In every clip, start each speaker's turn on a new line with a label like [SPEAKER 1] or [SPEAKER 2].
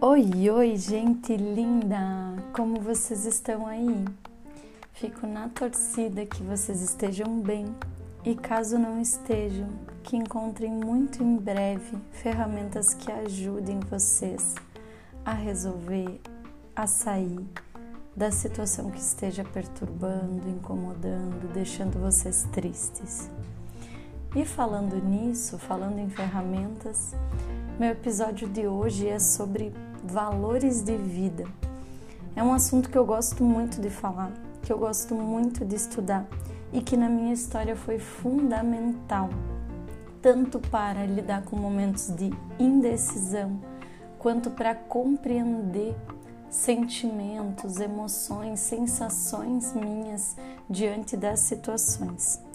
[SPEAKER 1] Oi, oi, gente linda! Como vocês estão aí? Fico na torcida que vocês estejam bem e, caso não estejam, que encontrem muito em breve ferramentas que ajudem vocês a resolver, a sair da situação que esteja perturbando, incomodando, deixando vocês tristes. E falando nisso, falando em ferramentas, meu episódio de hoje é sobre valores de vida. É um assunto que eu gosto muito de falar, que eu gosto muito de estudar e que na minha história foi fundamental, tanto para lidar com momentos de indecisão, quanto para compreender sentimentos, emoções, sensações minhas diante das situações.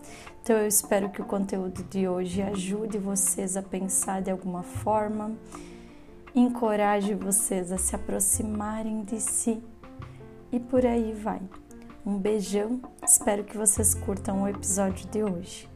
[SPEAKER 1] Então eu espero que o conteúdo de hoje ajude vocês a pensar de alguma forma encoraje vocês a se aproximarem de si e por aí vai. Um beijão, espero que vocês curtam o episódio de hoje.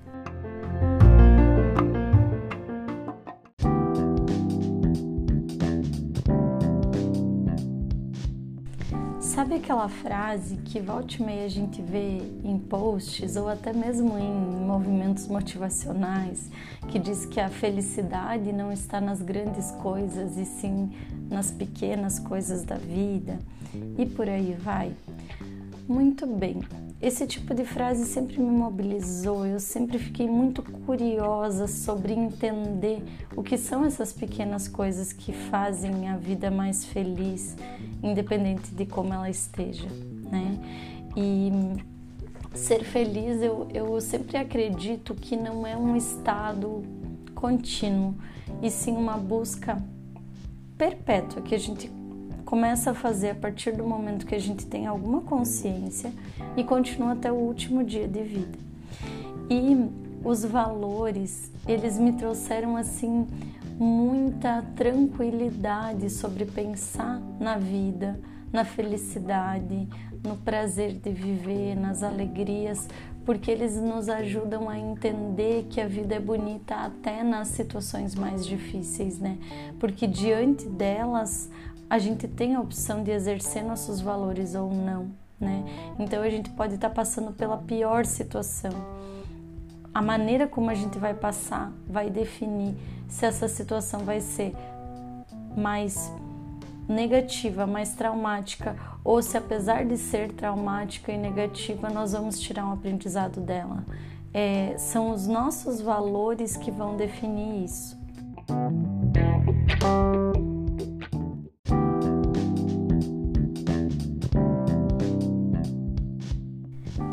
[SPEAKER 1] Sabe aquela frase que volta e meia a gente vê em posts ou até mesmo em movimentos motivacionais que diz que a felicidade não está nas grandes coisas e sim nas pequenas coisas da vida e por aí vai? Muito bem. Esse tipo de frase sempre me mobilizou, eu sempre fiquei muito curiosa sobre entender o que são essas pequenas coisas que fazem a vida mais feliz, independente de como ela esteja, né? E ser feliz, eu, eu sempre acredito que não é um estado contínuo, e sim uma busca perpétua que a gente começa a fazer a partir do momento que a gente tem alguma consciência e continua até o último dia de vida. E os valores, eles me trouxeram assim muita tranquilidade sobre pensar na vida, na felicidade, no prazer de viver, nas alegrias, porque eles nos ajudam a entender que a vida é bonita até nas situações mais difíceis, né? Porque diante delas a gente tem a opção de exercer nossos valores ou não, né? Então a gente pode estar passando pela pior situação. A maneira como a gente vai passar vai definir se essa situação vai ser mais negativa, mais traumática, ou se apesar de ser traumática e negativa, nós vamos tirar um aprendizado dela. É, são os nossos valores que vão definir isso.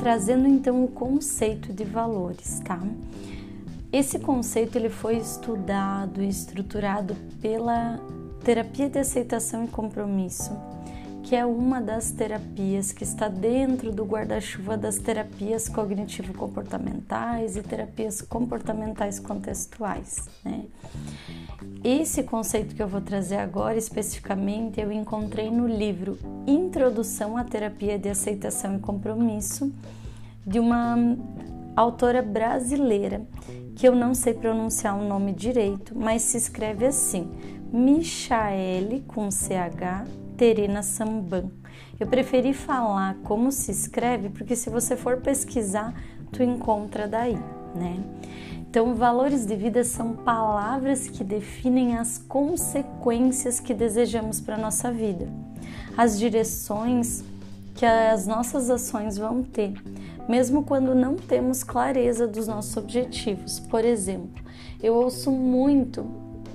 [SPEAKER 1] Trazendo então o conceito de valores, tá? Esse conceito ele foi estudado e estruturado pela terapia de aceitação e compromisso, que é uma das terapias que está dentro do guarda-chuva das terapias cognitivo-comportamentais e terapias comportamentais contextuais, né? Esse conceito que eu vou trazer agora especificamente eu encontrei no livro Introdução à Terapia de Aceitação e Compromisso, de uma autora brasileira, que eu não sei pronunciar o nome direito, mas se escreve assim: Michaele com CH Terena Samban. Eu preferi falar como se escreve porque se você for pesquisar, tu encontra daí, né? Então, valores de vida são palavras que definem as consequências que desejamos para a nossa vida, as direções que as nossas ações vão ter, mesmo quando não temos clareza dos nossos objetivos. Por exemplo, eu ouço muito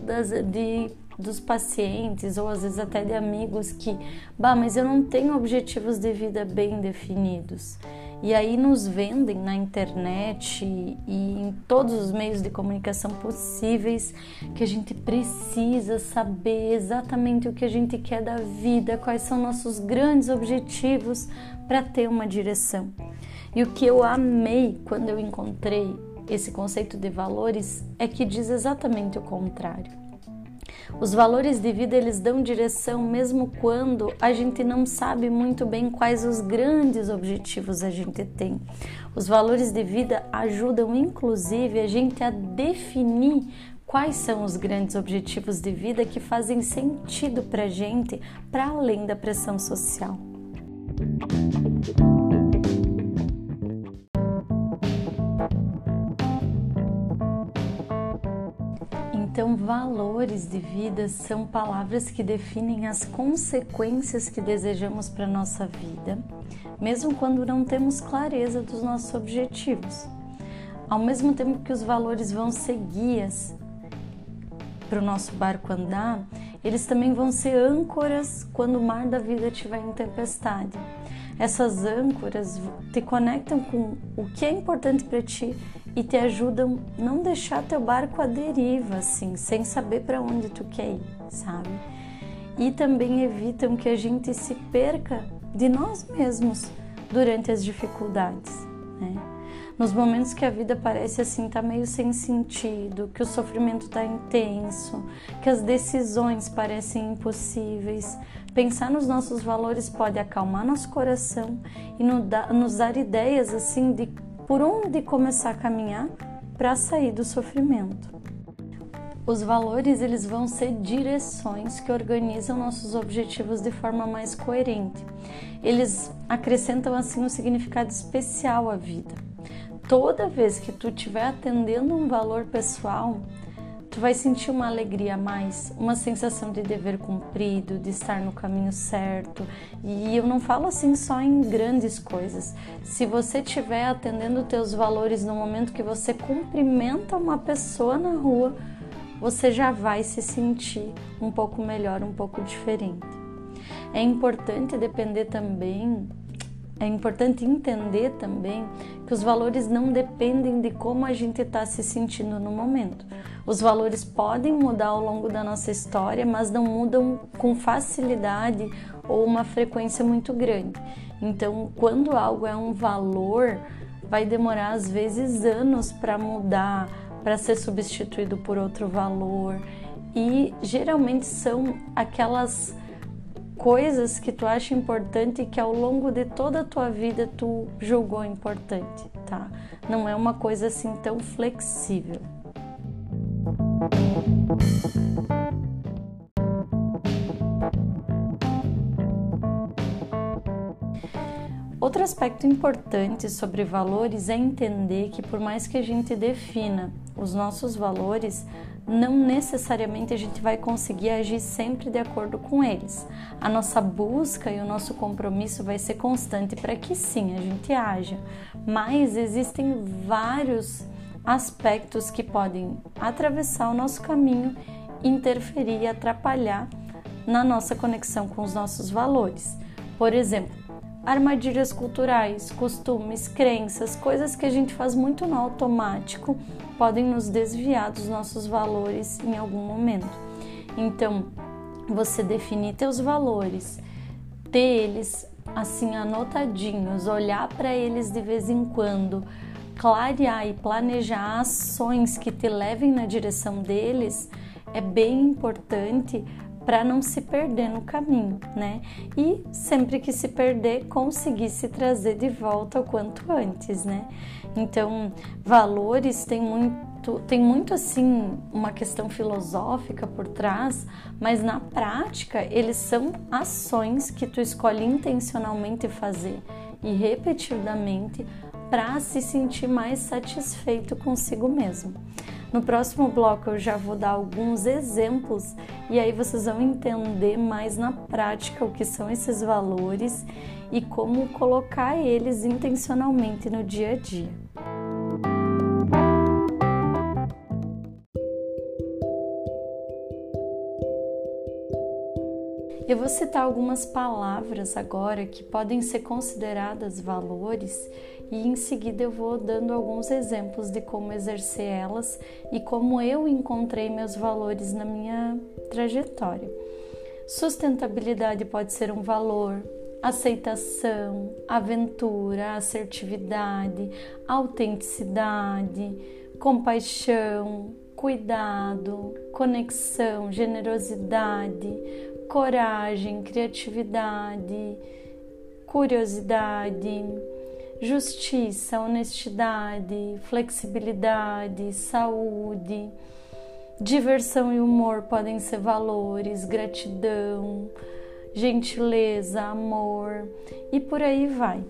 [SPEAKER 1] das, de, dos pacientes ou às vezes até de amigos que, bah, mas eu não tenho objetivos de vida bem definidos. E aí nos vendem na internet e em todos os meios de comunicação possíveis que a gente precisa saber exatamente o que a gente quer da vida, quais são nossos grandes objetivos para ter uma direção. E o que eu amei quando eu encontrei esse conceito de valores é que diz exatamente o contrário. Os valores de vida eles dão direção mesmo quando a gente não sabe muito bem quais os grandes objetivos a gente tem. Os valores de vida ajudam inclusive a gente a definir quais são os grandes objetivos de vida que fazem sentido para a gente para além da pressão social. Então, valores de vida são palavras que definem as consequências que desejamos para nossa vida, mesmo quando não temos clareza dos nossos objetivos. Ao mesmo tempo que os valores vão ser guias para o nosso barco andar, eles também vão ser âncoras quando o mar da vida estiver em tempestade. Essas âncoras te conectam com o que é importante para ti e te ajudam não deixar teu barco à deriva, assim, sem saber para onde tu quer ir, sabe? E também evitam que a gente se perca de nós mesmos durante as dificuldades, né? Nos momentos que a vida parece assim, tá meio sem sentido, que o sofrimento tá intenso, que as decisões parecem impossíveis, pensar nos nossos valores pode acalmar nosso coração e nos dar ideias assim de por onde começar a caminhar para sair do sofrimento. Os valores eles vão ser direções que organizam nossos objetivos de forma mais coerente. Eles acrescentam assim um significado especial à vida. Toda vez que tu estiver atendendo um valor pessoal, tu vai sentir uma alegria a mais, uma sensação de dever cumprido, de estar no caminho certo. E eu não falo assim só em grandes coisas. Se você estiver atendendo teus valores no momento que você cumprimenta uma pessoa na rua, você já vai se sentir um pouco melhor, um pouco diferente. É importante depender também é importante entender também que os valores não dependem de como a gente está se sentindo no momento. Os valores podem mudar ao longo da nossa história, mas não mudam com facilidade ou uma frequência muito grande. Então, quando algo é um valor, vai demorar às vezes anos para mudar, para ser substituído por outro valor. E geralmente são aquelas coisas que tu acha importante e que ao longo de toda a tua vida tu julgou importante, tá? Não é uma coisa assim tão flexível. Outro aspecto importante sobre valores é entender que, por mais que a gente defina os nossos valores, não necessariamente a gente vai conseguir agir sempre de acordo com eles. A nossa busca e o nosso compromisso vai ser constante para que sim a gente haja, mas existem vários aspectos que podem atravessar o nosso caminho, interferir e atrapalhar na nossa conexão com os nossos valores. Por exemplo, armadilhas culturais, costumes, crenças, coisas que a gente faz muito no automático podem nos desviar dos nossos valores em algum momento. Então, você definir teus valores, ter eles assim anotadinhos, olhar para eles de vez em quando, clarear e planejar ações que te levem na direção deles é bem importante para não se perder no caminho, né? E sempre que se perder, conseguir se trazer de volta o quanto antes, né? Então, valores tem muito, tem muito assim uma questão filosófica por trás, mas na prática eles são ações que tu escolhe intencionalmente fazer e repetidamente para se sentir mais satisfeito consigo mesmo. No próximo bloco eu já vou dar alguns exemplos e aí vocês vão entender mais na prática o que são esses valores e como colocar eles intencionalmente no dia a dia. Vou citar algumas palavras agora que podem ser consideradas valores e em seguida eu vou dando alguns exemplos de como exercer elas e como eu encontrei meus valores na minha trajetória. Sustentabilidade pode ser um valor, aceitação, aventura, assertividade, autenticidade, compaixão, cuidado, conexão, generosidade, coragem, criatividade, curiosidade, justiça, honestidade, flexibilidade, saúde, diversão e humor podem ser valores, gratidão, gentileza, amor e por aí vai.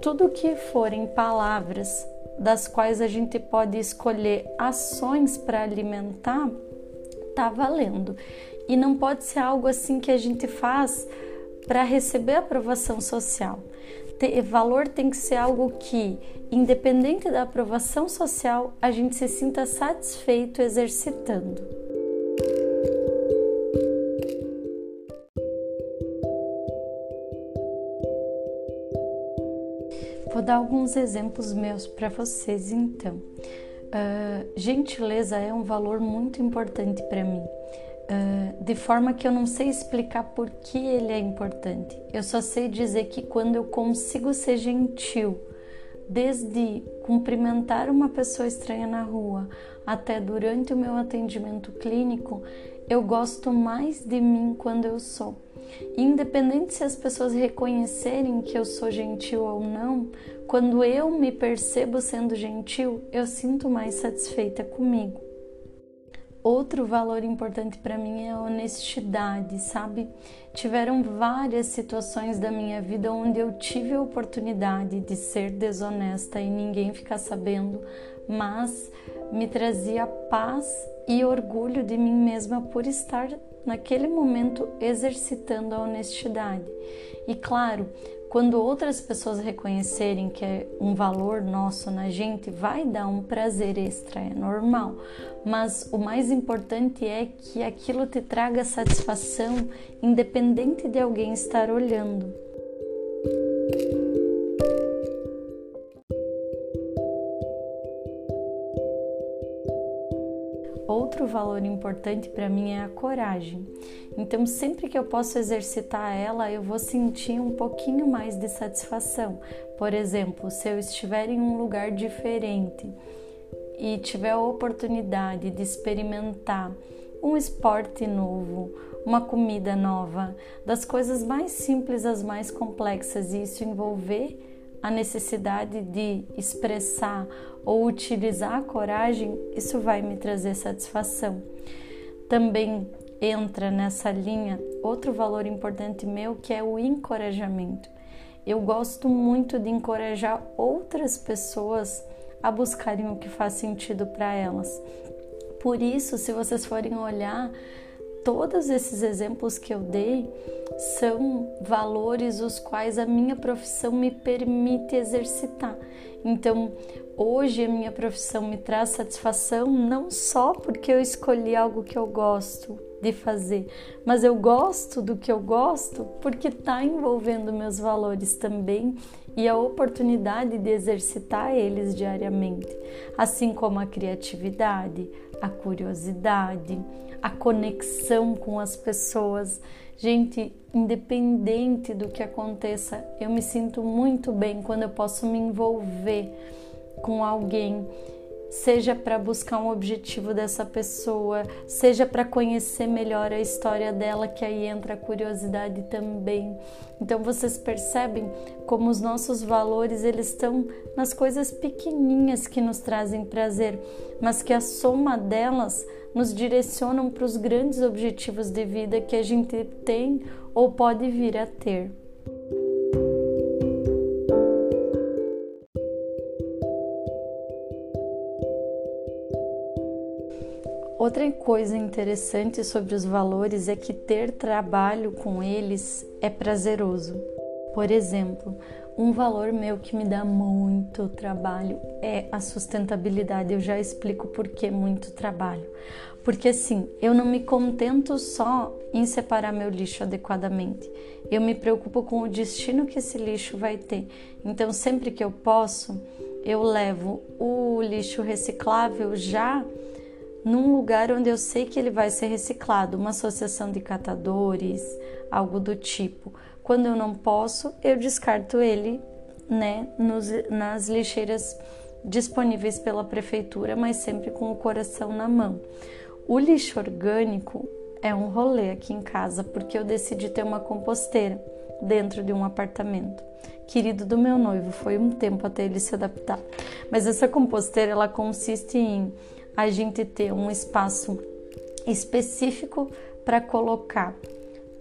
[SPEAKER 1] Tudo que forem palavras das quais a gente pode escolher ações para alimentar, tá valendo. E não pode ser algo assim que a gente faz para receber aprovação social. Ter, valor tem que ser algo que, independente da aprovação social, a gente se sinta satisfeito exercitando. Vou dar alguns exemplos meus para vocês então. Uh, gentileza é um valor muito importante para mim. De forma que eu não sei explicar por que ele é importante. Eu só sei dizer que quando eu consigo ser gentil, desde cumprimentar uma pessoa estranha na rua até durante o meu atendimento clínico, eu gosto mais de mim quando eu sou. Independente se as pessoas reconhecerem que eu sou gentil ou não, quando eu me percebo sendo gentil, eu sinto mais satisfeita comigo. Outro valor importante para mim é a honestidade, sabe? Tiveram várias situações da minha vida onde eu tive a oportunidade de ser desonesta e ninguém ficar sabendo, mas me trazia paz e orgulho de mim mesma por estar naquele momento exercitando a honestidade. E claro, quando outras pessoas reconhecerem que é um valor nosso na gente, vai dar um prazer extra, é normal. Mas o mais importante é que aquilo te traga satisfação, independente de alguém estar olhando. Outro valor importante para mim é a coragem. Então, sempre que eu posso exercitar ela, eu vou sentir um pouquinho mais de satisfação. Por exemplo, se eu estiver em um lugar diferente e tiver a oportunidade de experimentar um esporte novo, uma comida nova, das coisas mais simples às mais complexas, e isso envolver a necessidade de expressar ou utilizar a coragem, isso vai me trazer satisfação. Também entra nessa linha outro valor importante meu que é o encorajamento. Eu gosto muito de encorajar outras pessoas a buscarem o que faz sentido para elas. Por isso, se vocês forem olhar todos esses exemplos que eu dei são valores os quais a minha profissão me permite exercitar. Então, hoje a minha profissão me traz satisfação não só porque eu escolhi algo que eu gosto de fazer, mas eu gosto do que eu gosto porque está envolvendo meus valores também e a oportunidade de exercitar eles diariamente, assim como a criatividade, a curiosidade, a conexão com as pessoas. Gente, independente do que aconteça, eu me sinto muito bem quando eu posso me envolver com alguém seja para buscar um objetivo dessa pessoa, seja para conhecer melhor a história dela, que aí entra a curiosidade também. Então vocês percebem como os nossos valores eles estão nas coisas pequeninhas que nos trazem prazer, mas que a soma delas nos direcionam para os grandes objetivos de vida que a gente tem ou pode vir a ter. Outra coisa interessante sobre os valores é que ter trabalho com eles é prazeroso. Por exemplo, um valor meu que me dá muito trabalho é a sustentabilidade. Eu já explico por que muito trabalho. Porque assim, eu não me contento só em separar meu lixo adequadamente. Eu me preocupo com o destino que esse lixo vai ter. Então, sempre que eu posso, eu levo o lixo reciclável já num lugar onde eu sei que ele vai ser reciclado, uma associação de catadores, algo do tipo. Quando eu não posso, eu descarto ele, né, nos, nas lixeiras disponíveis pela prefeitura, mas sempre com o coração na mão. O lixo orgânico é um rolê aqui em casa, porque eu decidi ter uma composteira dentro de um apartamento. Querido do meu noivo, foi um tempo até ele se adaptar. Mas essa composteira ela consiste em a gente ter um espaço específico para colocar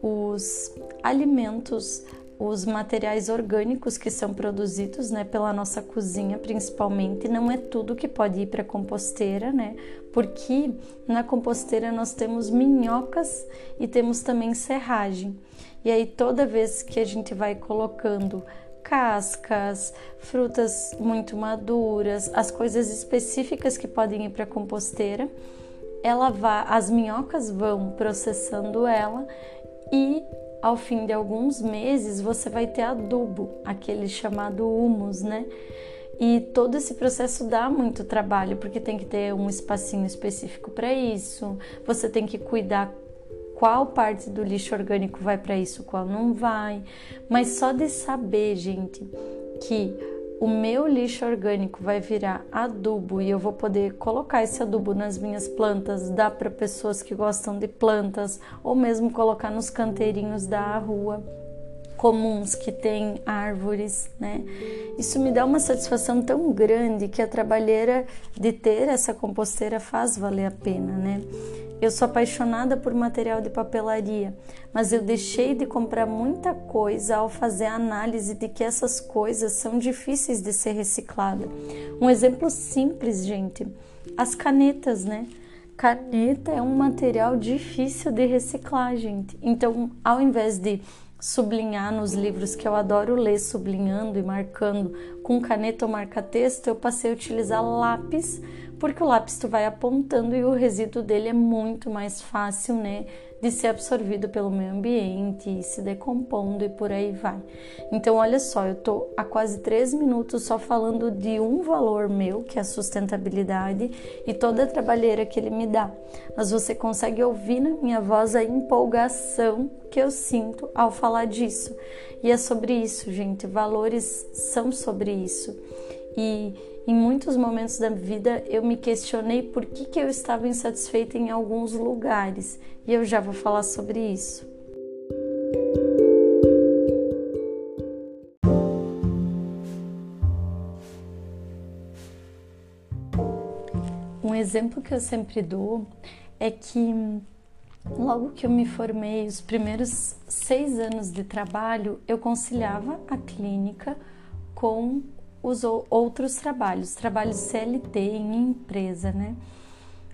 [SPEAKER 1] os alimentos, os materiais orgânicos que são produzidos, né, pela nossa cozinha, principalmente, não é tudo que pode ir para composteira, né? Porque na composteira nós temos minhocas e temos também serragem. E aí toda vez que a gente vai colocando cascas, frutas muito maduras, as coisas específicas que podem ir para composteira, ela vai, as minhocas vão processando ela e ao fim de alguns meses você vai ter adubo, aquele chamado humus, né? E todo esse processo dá muito trabalho, porque tem que ter um espacinho específico para isso, você tem que cuidar qual parte do lixo orgânico vai para isso, qual não vai. Mas só de saber, gente, que o meu lixo orgânico vai virar adubo e eu vou poder colocar esse adubo nas minhas plantas, dá para pessoas que gostam de plantas ou mesmo colocar nos canteirinhos da rua comuns que tem árvores, né? Isso me dá uma satisfação tão grande que a trabalheira de ter essa composteira faz valer a pena, né? Eu sou apaixonada por material de papelaria, mas eu deixei de comprar muita coisa ao fazer a análise de que essas coisas são difíceis de ser recicladas. Um exemplo simples, gente, as canetas, né? Caneta é um material difícil de reciclar, gente. Então, ao invés de sublinhar nos livros que eu adoro ler, sublinhando e marcando com caneta ou marca-texto, eu passei a utilizar lápis porque o lápis tu vai apontando e o resíduo dele é muito mais fácil, né, de ser absorvido pelo meio ambiente, se decompondo e por aí vai. Então, olha só, eu tô há quase três minutos só falando de um valor meu, que é a sustentabilidade, e toda a trabalheira que ele me dá. Mas você consegue ouvir na minha voz a empolgação que eu sinto ao falar disso. E é sobre isso, gente. Valores são sobre isso. E em muitos momentos da vida eu me questionei por que, que eu estava insatisfeita em alguns lugares, e eu já vou falar sobre isso. Um exemplo que eu sempre dou é que logo que eu me formei, os primeiros seis anos de trabalho, eu conciliava a clínica com os outros trabalhos, trabalho CLT em empresa, né?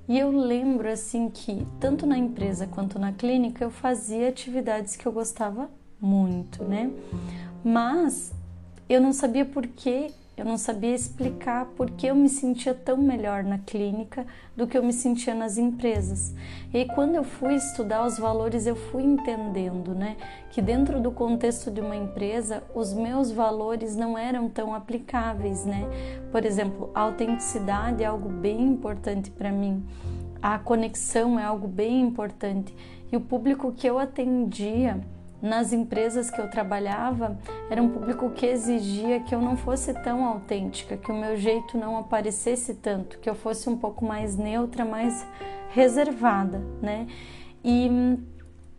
[SPEAKER 1] E eu lembro assim que tanto na empresa quanto na clínica eu fazia atividades que eu gostava muito, né? Mas eu não sabia por que eu não sabia explicar por que eu me sentia tão melhor na clínica do que eu me sentia nas empresas. E aí, quando eu fui estudar os valores, eu fui entendendo, né, que dentro do contexto de uma empresa, os meus valores não eram tão aplicáveis, né? Por exemplo, a autenticidade é algo bem importante para mim. A conexão é algo bem importante. E o público que eu atendia, nas empresas que eu trabalhava, era um público que exigia que eu não fosse tão autêntica, que o meu jeito não aparecesse tanto, que eu fosse um pouco mais neutra, mais reservada, né? E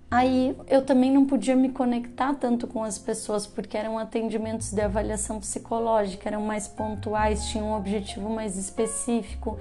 [SPEAKER 1] Aí eu também não podia me conectar tanto com as pessoas porque eram atendimentos de avaliação psicológica, eram mais pontuais, tinham um objetivo mais específico.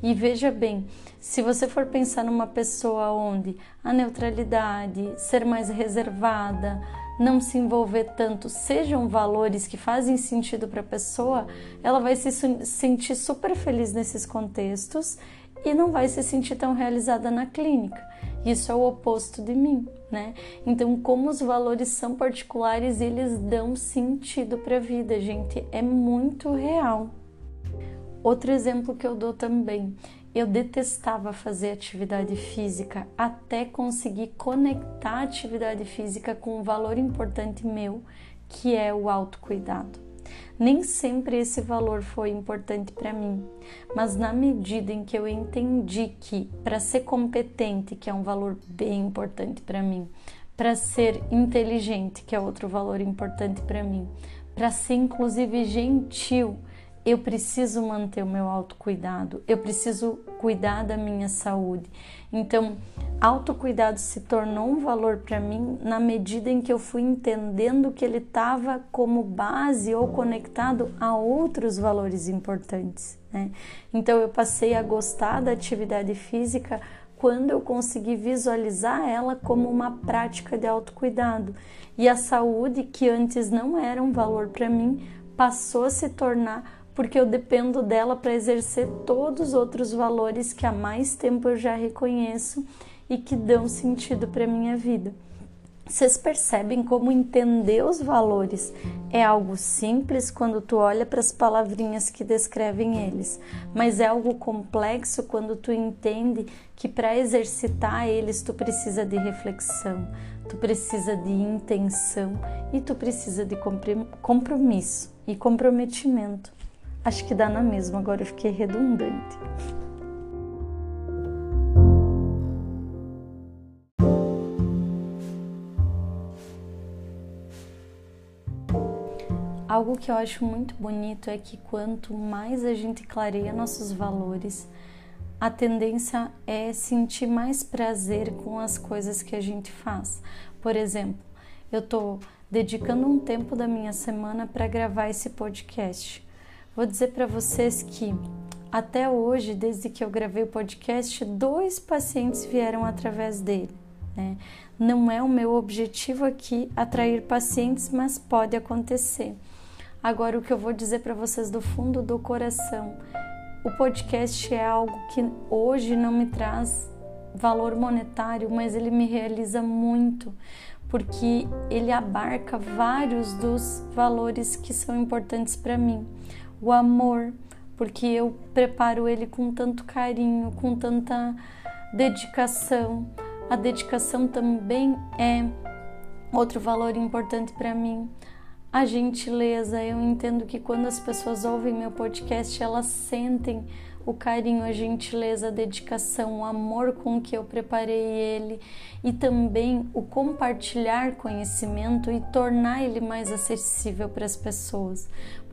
[SPEAKER 1] E veja bem, se você for pensar numa pessoa onde a neutralidade, ser mais reservada, não se envolver tanto, sejam valores que fazem sentido para a pessoa, ela vai se sentir super feliz nesses contextos e não vai se sentir tão realizada na clínica. Isso é o oposto de mim, né? Então, como os valores são particulares, eles dão sentido para a vida, gente, é muito real. Outro exemplo que eu dou também, eu detestava fazer atividade física até conseguir conectar a atividade física com um valor importante meu, que é o autocuidado. Nem sempre esse valor foi importante para mim, mas na medida em que eu entendi que para ser competente, que é um valor bem importante para mim, para ser inteligente, que é outro valor importante para mim, para ser inclusive gentil, eu preciso manter o meu autocuidado, eu preciso cuidar da minha saúde. Então, autocuidado se tornou um valor para mim na medida em que eu fui entendendo que ele estava como base ou conectado a outros valores importantes. Né? Então, eu passei a gostar da atividade física quando eu consegui visualizar ela como uma prática de autocuidado. E a saúde, que antes não era um valor para mim, passou a se tornar porque eu dependo dela para exercer todos os outros valores que há mais tempo eu já reconheço e que dão sentido para minha vida. Vocês percebem como entender os valores é algo simples quando tu olha para as palavrinhas que descrevem eles, mas é algo complexo quando tu entende que para exercitar eles tu precisa de reflexão, tu precisa de intenção e tu precisa de compromisso e comprometimento. Acho que dá na mesma, agora eu fiquei redundante. Algo que eu acho muito bonito é que quanto mais a gente clareia nossos valores, a tendência é sentir mais prazer com as coisas que a gente faz. Por exemplo, eu estou dedicando um tempo da minha semana para gravar esse podcast. Vou dizer para vocês que até hoje, desde que eu gravei o podcast, dois pacientes vieram através dele. Né? Não é o meu objetivo aqui atrair pacientes, mas pode acontecer. Agora, o que eu vou dizer para vocês do fundo do coração: o podcast é algo que hoje não me traz valor monetário, mas ele me realiza muito, porque ele abarca vários dos valores que são importantes para mim o amor, porque eu preparo ele com tanto carinho, com tanta dedicação. A dedicação também é outro valor importante para mim. A gentileza, eu entendo que quando as pessoas ouvem meu podcast, elas sentem o carinho, a gentileza, a dedicação, o amor com que eu preparei ele e também o compartilhar conhecimento e tornar ele mais acessível para as pessoas.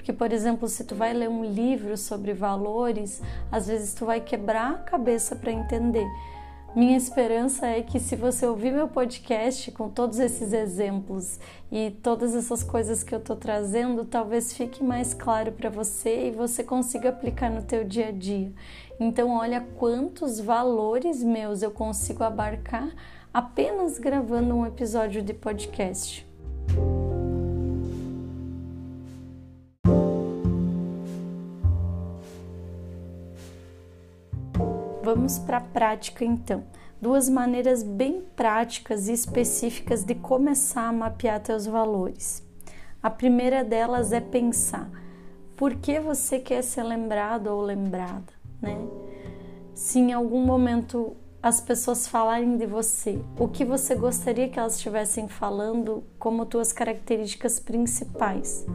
[SPEAKER 1] Porque, por exemplo, se tu vai ler um livro sobre valores, às vezes tu vai quebrar a cabeça para entender. Minha esperança é que se você ouvir meu podcast com todos esses exemplos e todas essas coisas que eu estou trazendo, talvez fique mais claro para você e você consiga aplicar no teu dia a dia. Então, olha quantos valores meus eu consigo abarcar apenas gravando um episódio de podcast. Vamos para a prática então. Duas maneiras bem práticas e específicas de começar a mapear teus valores. A primeira delas é pensar por que você quer ser lembrado ou lembrada, né? Se em algum momento as pessoas falarem de você, o que você gostaria que elas estivessem falando como tuas características principais.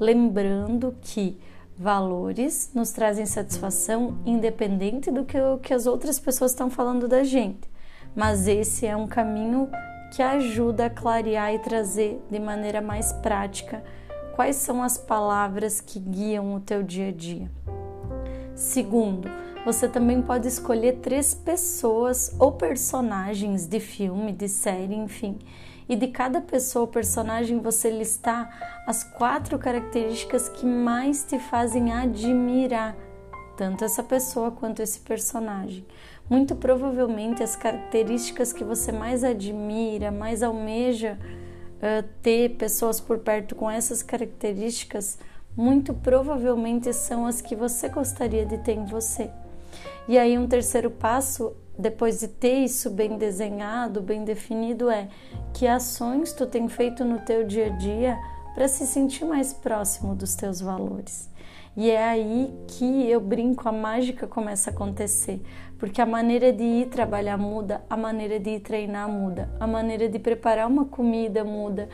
[SPEAKER 1] Lembrando que Valores nos trazem satisfação independente do que, que as outras pessoas estão falando da gente, mas esse é um caminho que ajuda a clarear e trazer de maneira mais prática quais são as palavras que guiam o teu dia a dia. Segundo, você também pode escolher três pessoas ou personagens de filme, de série, enfim, e de cada pessoa ou personagem você listar as quatro características que mais te fazem admirar tanto essa pessoa quanto esse personagem. Muito provavelmente as características que você mais admira, mais almeja uh, ter pessoas por perto com essas características, muito provavelmente são as que você gostaria de ter em você. E aí, um terceiro passo depois de ter isso bem desenhado, bem definido, é que ações tu tem feito no teu dia a dia para se sentir mais próximo dos teus valores. E é aí que eu brinco, a mágica começa a acontecer, porque a maneira de ir trabalhar muda, a maneira de ir treinar muda, a maneira de preparar uma comida muda,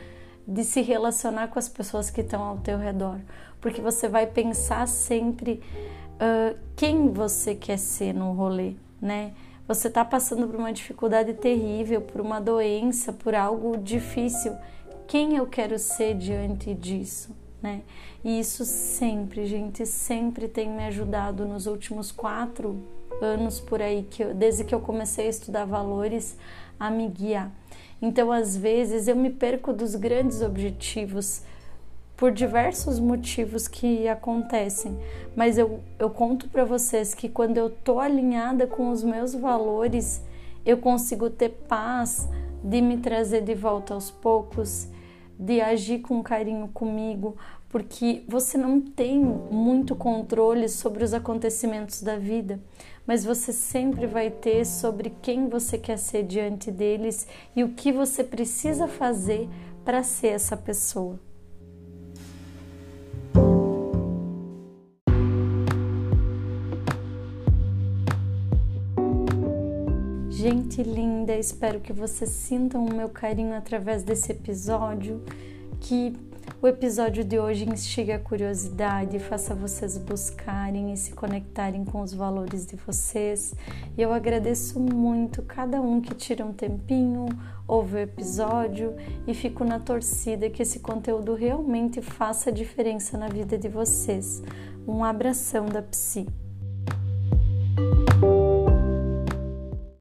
[SPEAKER 1] de se relacionar com as pessoas que estão ao teu redor, porque você vai pensar sempre uh, quem você quer ser no rolê, né? Você está passando por uma dificuldade terrível, por uma doença, por algo difícil, quem eu quero ser diante disso? né? E isso sempre, gente, sempre tem me ajudado nos últimos quatro anos por aí, que eu, desde que eu comecei a estudar valores, a me guiar. Então, às vezes, eu me perco dos grandes objetivos por diversos motivos que acontecem, mas eu, eu conto para vocês que quando eu tô alinhada com os meus valores, eu consigo ter paz de me trazer de volta aos poucos, de agir com carinho comigo, porque você não tem muito controle sobre os acontecimentos da vida, mas você sempre vai ter sobre quem você quer ser diante deles e o que você precisa fazer para ser essa pessoa. Gente linda, espero que vocês sintam o meu carinho através desse episódio, que o episódio de hoje instigue a curiosidade, faça vocês buscarem e se conectarem com os valores de vocês. E eu agradeço muito cada um que tira um tempinho, ouve o episódio e fico na torcida que esse conteúdo realmente faça diferença na vida de vocês. Um abração da Psi.